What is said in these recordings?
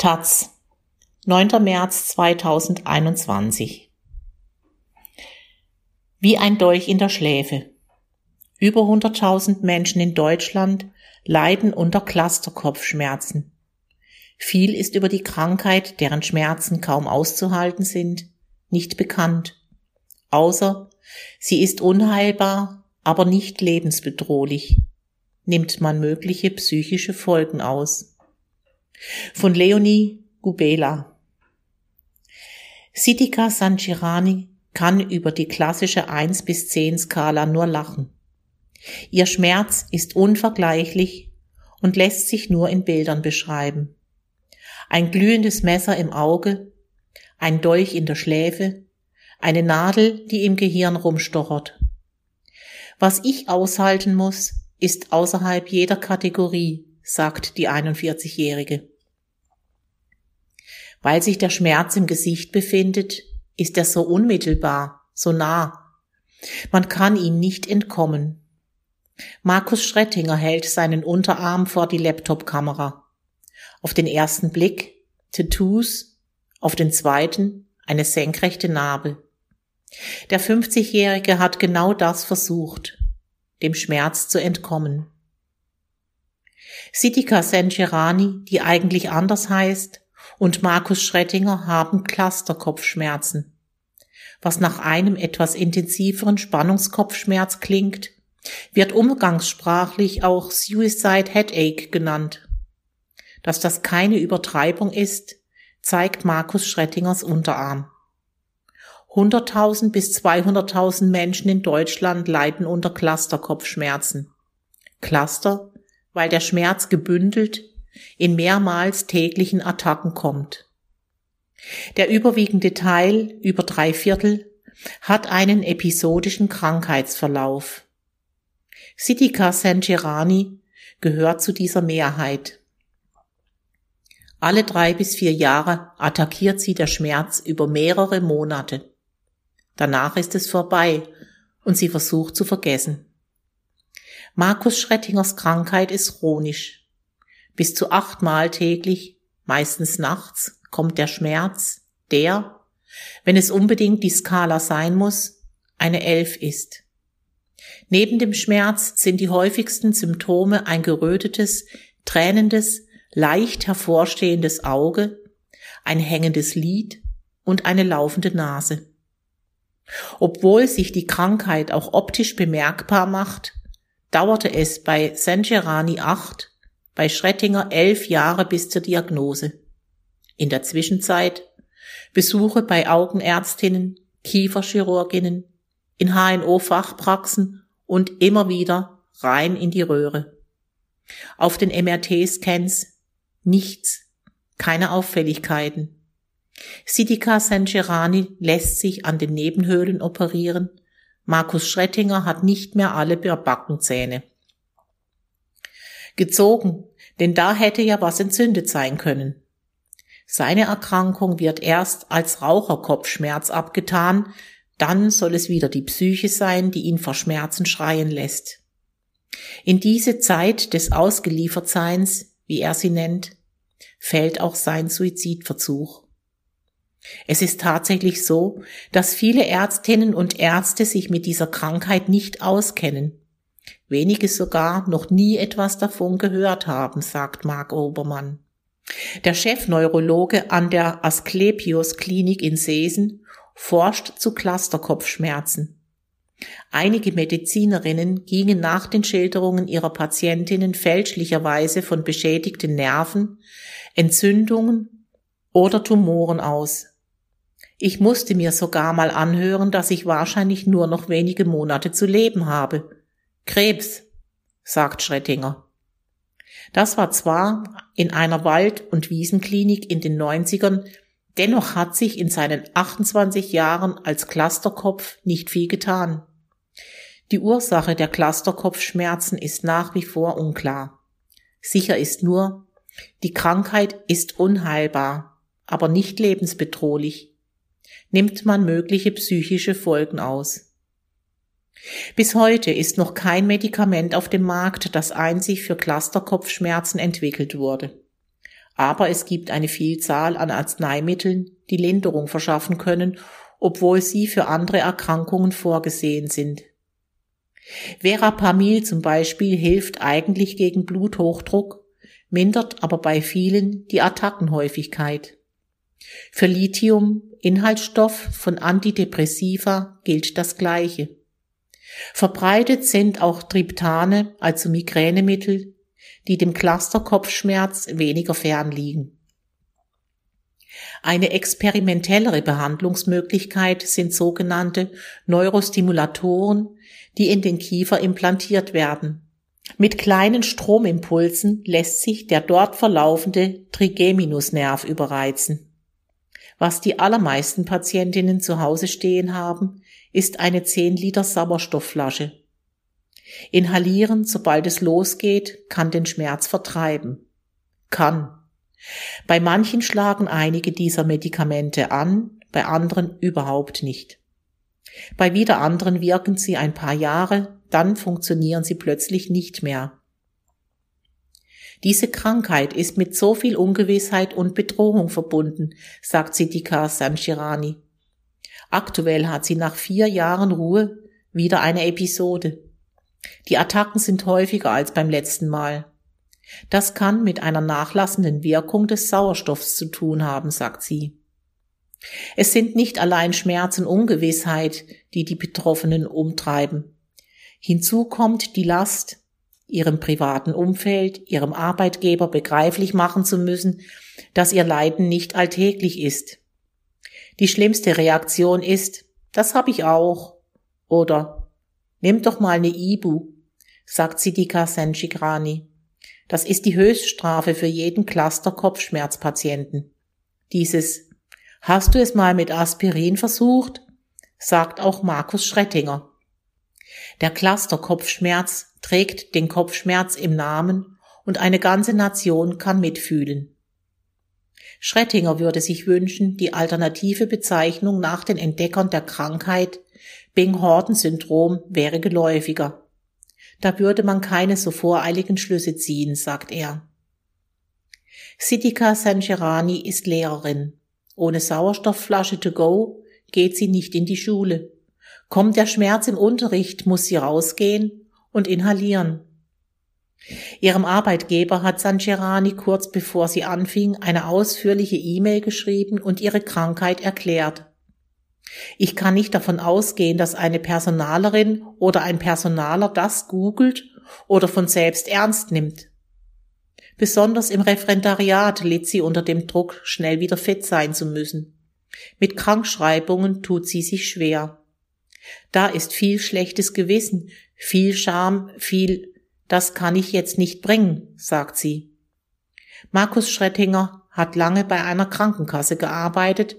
Taz, 9. März 2021 Wie ein Dolch in der Schläfe. Über 100.000 Menschen in Deutschland leiden unter Clusterkopfschmerzen. Viel ist über die Krankheit, deren Schmerzen kaum auszuhalten sind, nicht bekannt. Außer sie ist unheilbar, aber nicht lebensbedrohlich. Nimmt man mögliche psychische Folgen aus. Von Leonie Gubela. Siddhika Sanchirani kann über die klassische 1 bis 10 Skala nur lachen. Ihr Schmerz ist unvergleichlich und lässt sich nur in Bildern beschreiben. Ein glühendes Messer im Auge, ein Dolch in der Schläfe, eine Nadel, die im Gehirn rumstochert. Was ich aushalten muss, ist außerhalb jeder Kategorie, sagt die 41-Jährige. Weil sich der Schmerz im Gesicht befindet, ist er so unmittelbar, so nah. Man kann ihm nicht entkommen. Markus Schrettinger hält seinen Unterarm vor die Laptop-Kamera. Auf den ersten Blick Tattoos, auf den zweiten eine senkrechte Narbe. Der 50-Jährige hat genau das versucht, dem Schmerz zu entkommen. Siddhika Sencherani, die eigentlich anders heißt, und Markus Schrettinger haben Clusterkopfschmerzen. Was nach einem etwas intensiveren Spannungskopfschmerz klingt, wird umgangssprachlich auch Suicide Headache genannt. Dass das keine Übertreibung ist, zeigt Markus Schrettingers Unterarm. 100.000 bis 200.000 Menschen in Deutschland leiden unter Clusterkopfschmerzen. Cluster, weil der Schmerz gebündelt in mehrmals täglichen Attacken kommt. Der überwiegende Teil, über drei Viertel, hat einen episodischen Krankheitsverlauf. Siddhika Sanchirani gehört zu dieser Mehrheit. Alle drei bis vier Jahre attackiert sie der Schmerz über mehrere Monate. Danach ist es vorbei und sie versucht zu vergessen. Markus Schrettingers Krankheit ist chronisch. Bis zu achtmal täglich, meistens nachts, kommt der Schmerz, der, wenn es unbedingt die Skala sein muss, eine Elf ist. Neben dem Schmerz sind die häufigsten Symptome ein gerötetes, tränendes, leicht hervorstehendes Auge, ein hängendes Lid und eine laufende Nase. Obwohl sich die Krankheit auch optisch bemerkbar macht, dauerte es bei Sancherani 8 bei Schrettinger elf Jahre bis zur Diagnose. In der Zwischenzeit Besuche bei Augenärztinnen, Kieferchirurginnen, in HNO-Fachpraxen und immer wieder rein in die Röhre. Auf den MRT-Scans nichts, keine Auffälligkeiten. Siddhika Sancherani lässt sich an den Nebenhöhlen operieren. Markus Schrettinger hat nicht mehr alle Backenzähne. Gezogen denn da hätte ja was entzündet sein können. Seine Erkrankung wird erst als Raucherkopfschmerz abgetan, dann soll es wieder die Psyche sein, die ihn vor Schmerzen schreien lässt. In diese Zeit des Ausgeliefertseins, wie er sie nennt, fällt auch sein Suizidversuch. Es ist tatsächlich so, dass viele Ärztinnen und Ärzte sich mit dieser Krankheit nicht auskennen wenige sogar noch nie etwas davon gehört haben, sagt Mark Obermann. Der Chefneurologe an der Asklepios Klinik in Seesen forscht zu Clusterkopfschmerzen. Einige Medizinerinnen gingen nach den Schilderungen ihrer Patientinnen fälschlicherweise von beschädigten Nerven, Entzündungen oder Tumoren aus. Ich musste mir sogar mal anhören, dass ich wahrscheinlich nur noch wenige Monate zu leben habe, Krebs, sagt Schrettinger. Das war zwar in einer Wald- und Wiesenklinik in den 90ern, dennoch hat sich in seinen 28 Jahren als Clusterkopf nicht viel getan. Die Ursache der Clusterkopfschmerzen ist nach wie vor unklar. Sicher ist nur, die Krankheit ist unheilbar, aber nicht lebensbedrohlich. Nimmt man mögliche psychische Folgen aus. Bis heute ist noch kein Medikament auf dem Markt, das einzig für Clusterkopfschmerzen entwickelt wurde. Aber es gibt eine Vielzahl an Arzneimitteln, die Linderung verschaffen können, obwohl sie für andere Erkrankungen vorgesehen sind. Verapamil zum Beispiel hilft eigentlich gegen Bluthochdruck, mindert aber bei vielen die Attackenhäufigkeit. Für Lithium, Inhaltsstoff von Antidepressiva, gilt das Gleiche. Verbreitet sind auch Triptane, also Migränemittel, die dem Clusterkopfschmerz weniger fern liegen. Eine experimentellere Behandlungsmöglichkeit sind sogenannte Neurostimulatoren, die in den Kiefer implantiert werden. Mit kleinen Stromimpulsen lässt sich der dort verlaufende Trigeminusnerv überreizen. Was die allermeisten Patientinnen zu Hause stehen haben, ist eine 10 Liter Sauerstoffflasche. Inhalieren, sobald es losgeht, kann den Schmerz vertreiben. Kann. Bei manchen schlagen einige dieser Medikamente an, bei anderen überhaupt nicht. Bei wieder anderen wirken sie ein paar Jahre, dann funktionieren sie plötzlich nicht mehr. Diese Krankheit ist mit so viel Ungewissheit und Bedrohung verbunden, sagt Siddhika Sanchirani. Aktuell hat sie nach vier Jahren Ruhe wieder eine Episode. Die Attacken sind häufiger als beim letzten Mal. Das kann mit einer nachlassenden Wirkung des Sauerstoffs zu tun haben, sagt sie. Es sind nicht allein Schmerz und Ungewissheit, die die Betroffenen umtreiben. Hinzu kommt die Last, ihrem privaten Umfeld, ihrem Arbeitgeber begreiflich machen zu müssen, dass ihr Leiden nicht alltäglich ist. Die schlimmste Reaktion ist, das habe ich auch. Oder nimm doch mal eine Ibu, sagt Siddhika Senchigrani. Das ist die Höchststrafe für jeden Cluster-Kopfschmerzpatienten. Dieses Hast du es mal mit Aspirin versucht? sagt auch Markus Schrettinger. Der Cluster-Kopfschmerz trägt den Kopfschmerz im Namen und eine ganze Nation kann mitfühlen. Schrettinger würde sich wünschen, die alternative Bezeichnung nach den Entdeckern der Krankheit Bing-Horton-Syndrom wäre geläufiger. Da würde man keine so voreiligen Schlüsse ziehen, sagt er. Siddhika Sancherani ist Lehrerin. Ohne Sauerstoffflasche to go geht sie nicht in die Schule. Kommt der Schmerz im Unterricht, muss sie rausgehen und inhalieren. Ihrem Arbeitgeber hat Sancherani kurz bevor sie anfing eine ausführliche E-Mail geschrieben und ihre Krankheit erklärt. Ich kann nicht davon ausgehen, dass eine Personalerin oder ein Personaler das googelt oder von selbst ernst nimmt. Besonders im Referendariat litt sie unter dem Druck, schnell wieder fit sein zu müssen. Mit Krankschreibungen tut sie sich schwer. Da ist viel schlechtes Gewissen, viel Scham, viel das kann ich jetzt nicht bringen, sagt sie. Markus Schrettinger hat lange bei einer Krankenkasse gearbeitet,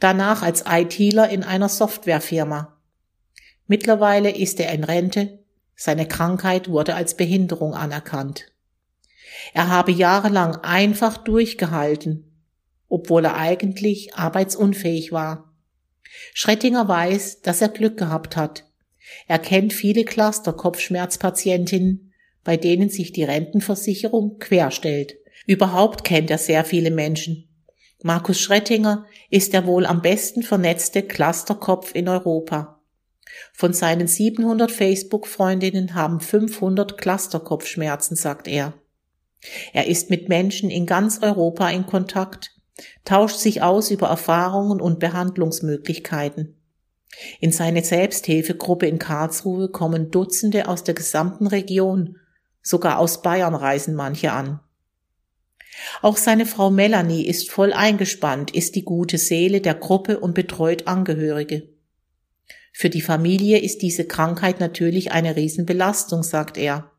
danach als ITler in einer Softwarefirma. Mittlerweile ist er in Rente, seine Krankheit wurde als Behinderung anerkannt. Er habe jahrelang einfach durchgehalten, obwohl er eigentlich arbeitsunfähig war. Schrettinger weiß, dass er Glück gehabt hat. Er kennt viele Cluster-Kopfschmerzpatientinnen, bei denen sich die Rentenversicherung querstellt. Überhaupt kennt er sehr viele Menschen. Markus Schrettinger ist der wohl am besten vernetzte Clusterkopf in Europa. Von seinen 700 Facebook-Freundinnen haben 500 Clusterkopfschmerzen, sagt er. Er ist mit Menschen in ganz Europa in Kontakt, tauscht sich aus über Erfahrungen und Behandlungsmöglichkeiten. In seine Selbsthilfegruppe in Karlsruhe kommen Dutzende aus der gesamten Region Sogar aus Bayern reisen manche an. Auch seine Frau Melanie ist voll eingespannt, ist die gute Seele der Gruppe und betreut Angehörige. Für die Familie ist diese Krankheit natürlich eine Riesenbelastung, sagt er.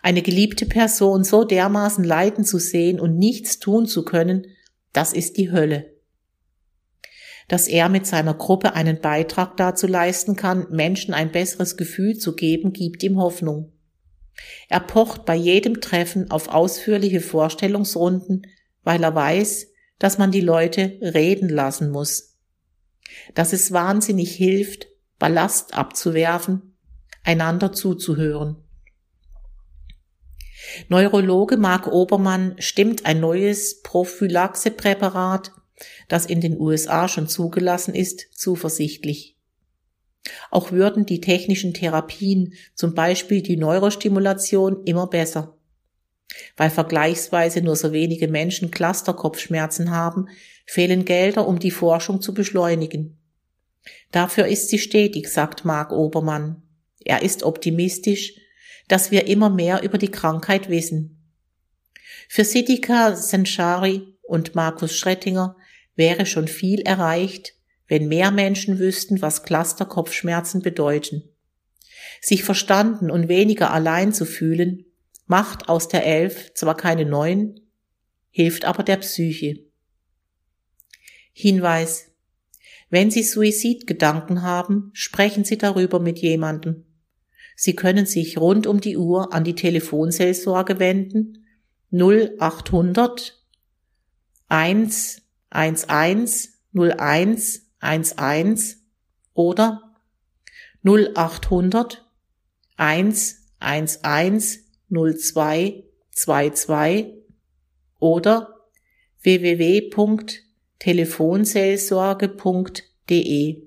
Eine geliebte Person so dermaßen leiden zu sehen und nichts tun zu können, das ist die Hölle. Dass er mit seiner Gruppe einen Beitrag dazu leisten kann, Menschen ein besseres Gefühl zu geben, gibt ihm Hoffnung. Er pocht bei jedem Treffen auf ausführliche Vorstellungsrunden, weil er weiß, dass man die Leute reden lassen muss. Dass es wahnsinnig hilft, Ballast abzuwerfen, einander zuzuhören. Neurologe Mark Obermann stimmt ein neues Prophylaxepräparat, das in den USA schon zugelassen ist, zuversichtlich. Auch würden die technischen Therapien, zum Beispiel die Neurostimulation, immer besser. Weil vergleichsweise nur so wenige Menschen Clusterkopfschmerzen haben, fehlen Gelder, um die Forschung zu beschleunigen. Dafür ist sie stetig, sagt Mark Obermann. Er ist optimistisch, dass wir immer mehr über die Krankheit wissen. Für Siddhika Senchari und Markus Schrettinger wäre schon viel erreicht, wenn mehr Menschen wüssten, was Clusterkopfschmerzen bedeuten. Sich verstanden und weniger allein zu fühlen, macht aus der Elf zwar keine neun, hilft aber der Psyche. Hinweis. Wenn Sie Suizidgedanken haben, sprechen Sie darüber mit jemandem. Sie können sich rund um die Uhr an die Telefonseelsorge wenden 0800 111 01 11 oder 0800 111 0222 oder www.telefonseelsorge.de